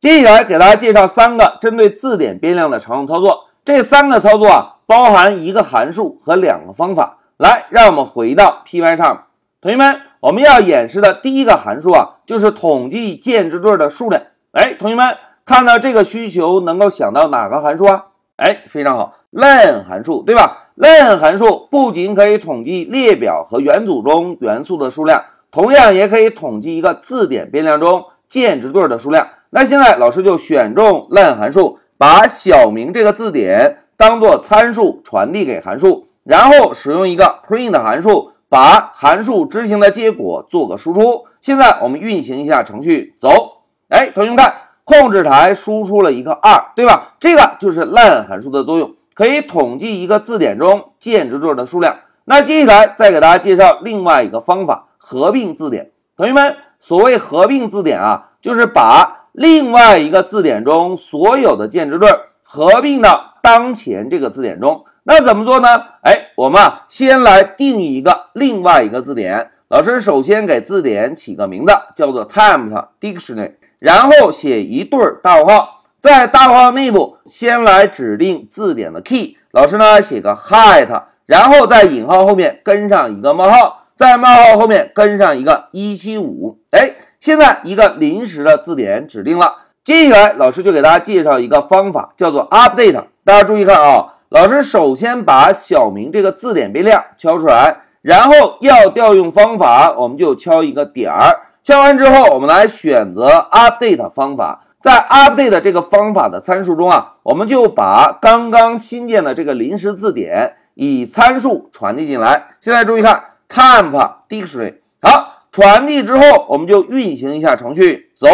接下来给大家介绍三个针对字典变量的常用操作。这三个操作啊，包含一个函数和两个方法。来，让我们回到 Py 上。同学们，我们要演示的第一个函数啊，就是统计键值对的数量。哎，同学们看到这个需求，能够想到哪个函数啊？哎，非常好，len 函数，对吧？len 函数不仅可以统计列表和元组中元素的数量，同样也可以统计一个字典变量中键值对的数量。那现在老师就选中 len 函数，把小明这个字典当做参数传递给函数，然后使用一个 print 函数把函数执行的结果做个输出。现在我们运行一下程序，走。哎，同学们看。控制台输出了一个二，对吧？这个就是 len 函数的作用，可以统计一个字典中键值对的数量。那接下来再给大家介绍另外一个方法——合并字典。同学们，所谓合并字典啊，就是把另外一个字典中所有的键值对合并到当前这个字典中。那怎么做呢？哎，我们啊，先来定一个另外一个字典。老师首先给字典起个名字，叫做 temp dictionary。然后写一对大括号，在大括号内部先来指定字典的 key。老师呢写个 height，然后在引号后面跟上一个冒号，在冒号后面跟上一个一七五。哎，现在一个临时的字典指定了。接下来老师就给大家介绍一个方法，叫做 update。大家注意看啊，老师首先把小明这个字典变量敲出来，然后要调用方法，我们就敲一个点儿。敲完之后，我们来选择 update 方法，在 update 这个方法的参数中啊，我们就把刚刚新建的这个临时字典以参数传递进来。现在注意看，temp dictionary，好，传递之后，我们就运行一下程序，走。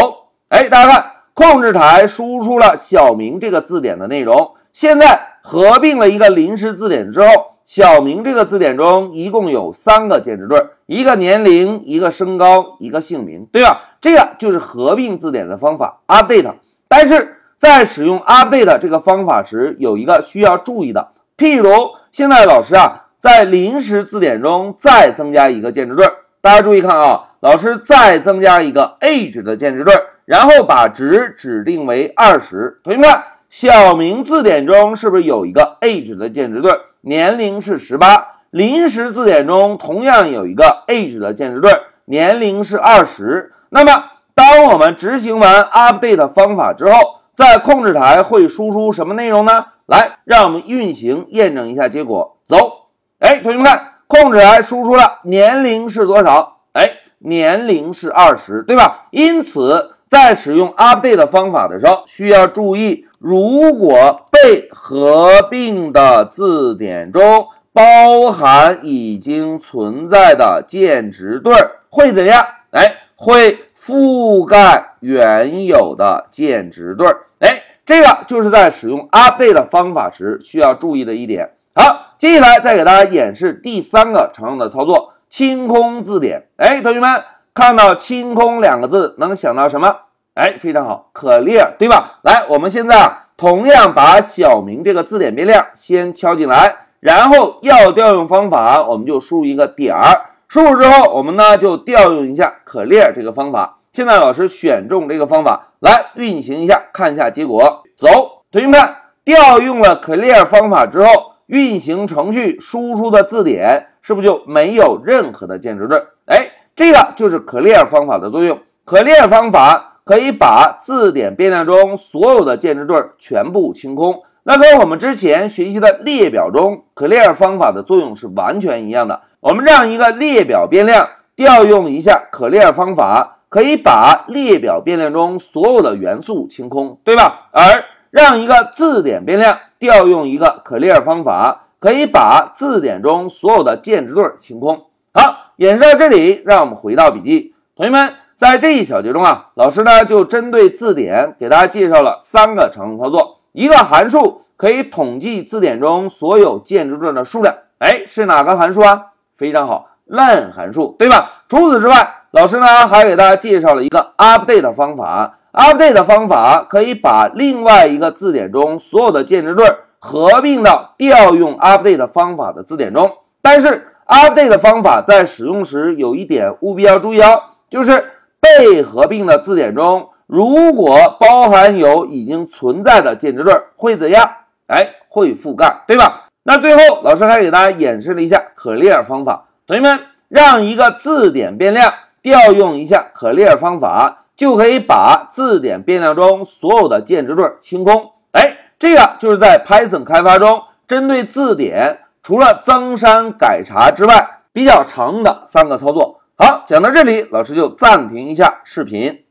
哎，大家看，控制台输出了小明这个字典的内容，现在合并了一个临时字典之后。小明这个字典中一共有三个键值对，一个年龄，一个身高，一个姓名，对吧？这个就是合并字典的方法 update。但是在使用 update 这个方法时，有一个需要注意的，譬如现在老师啊在临时字典中再增加一个键值对，大家注意看啊，老师再增加一个 age 的键值对，然后把值指定为二十。同学们看，小明字典中是不是有一个 age 的键值对？年龄是十八，临时字典中同样有一个 age 的键值对，年龄是二十。那么，当我们执行完 update 方法之后，在控制台会输出什么内容呢？来，让我们运行验证一下结果。走，哎，同学们看，控制台输出了年龄是多少？哎，年龄是二十，对吧？因此，在使用 update 方法的时候，需要注意。如果被合并的字典中包含已经存在的键值对儿，会怎样？哎，会覆盖原有的键值对儿。哎，这个就是在使用 update 方法时需要注意的一点。好，接下来再给大家演示第三个常用的操作：清空字典。哎，同学们看到“清空”两个字，能想到什么？哎，非常好，，clear，，对吧？来，我们现在啊，同样把小明这个字典变量先敲进来，然后要调用方法，我们就输入一个点儿。输入之后，我们呢就调用一下 clear 这个方法。现在老师选中这个方法来运行一下，看一下结果。走，同学们，调用了 clear 方法之后，运行程序输出的字典是不是就没有任何的键值对？哎，这个就是可列方法的作用。可列方法。可以把字典变量中所有的键值对全部清空，那跟我们之前学习的列表中 clear 方法的作用是完全一样的。我们让一个列表变量调用一下 clear 方法，可以把列表变量中所有的元素清空，对吧？而让一个字典变量调用一个 clear 方法，可以把字典中所有的键值对清空。好，演示到这里，让我们回到笔记，同学们。在这一小节中啊，老师呢就针对字典给大家介绍了三个常用操作。一个函数可以统计字典中所有键值对的数量，哎，是哪个函数啊？非常好，len 函数，对吧？除此之外，老师呢还给大家介绍了一个 update 方法。Update 的方法可以把另外一个字典中所有的键值对合并到调用 update 方法的字典中。但是 update 的方法在使用时有一点务必要注意哦，就是。被合并的字典中，如果包含有已经存在的键值对会怎样？哎，会覆盖，对吧？那最后老师还给大家演示了一下 clear 方法。同学们，让一个字典变量调用一下 clear 方法，就可以把字典变量中所有的键值对清空。哎，这个就是在 Python 开发中针对字典除了增删改查之外比较常用的三个操作。好，讲到这里，老师就暂停一下视频。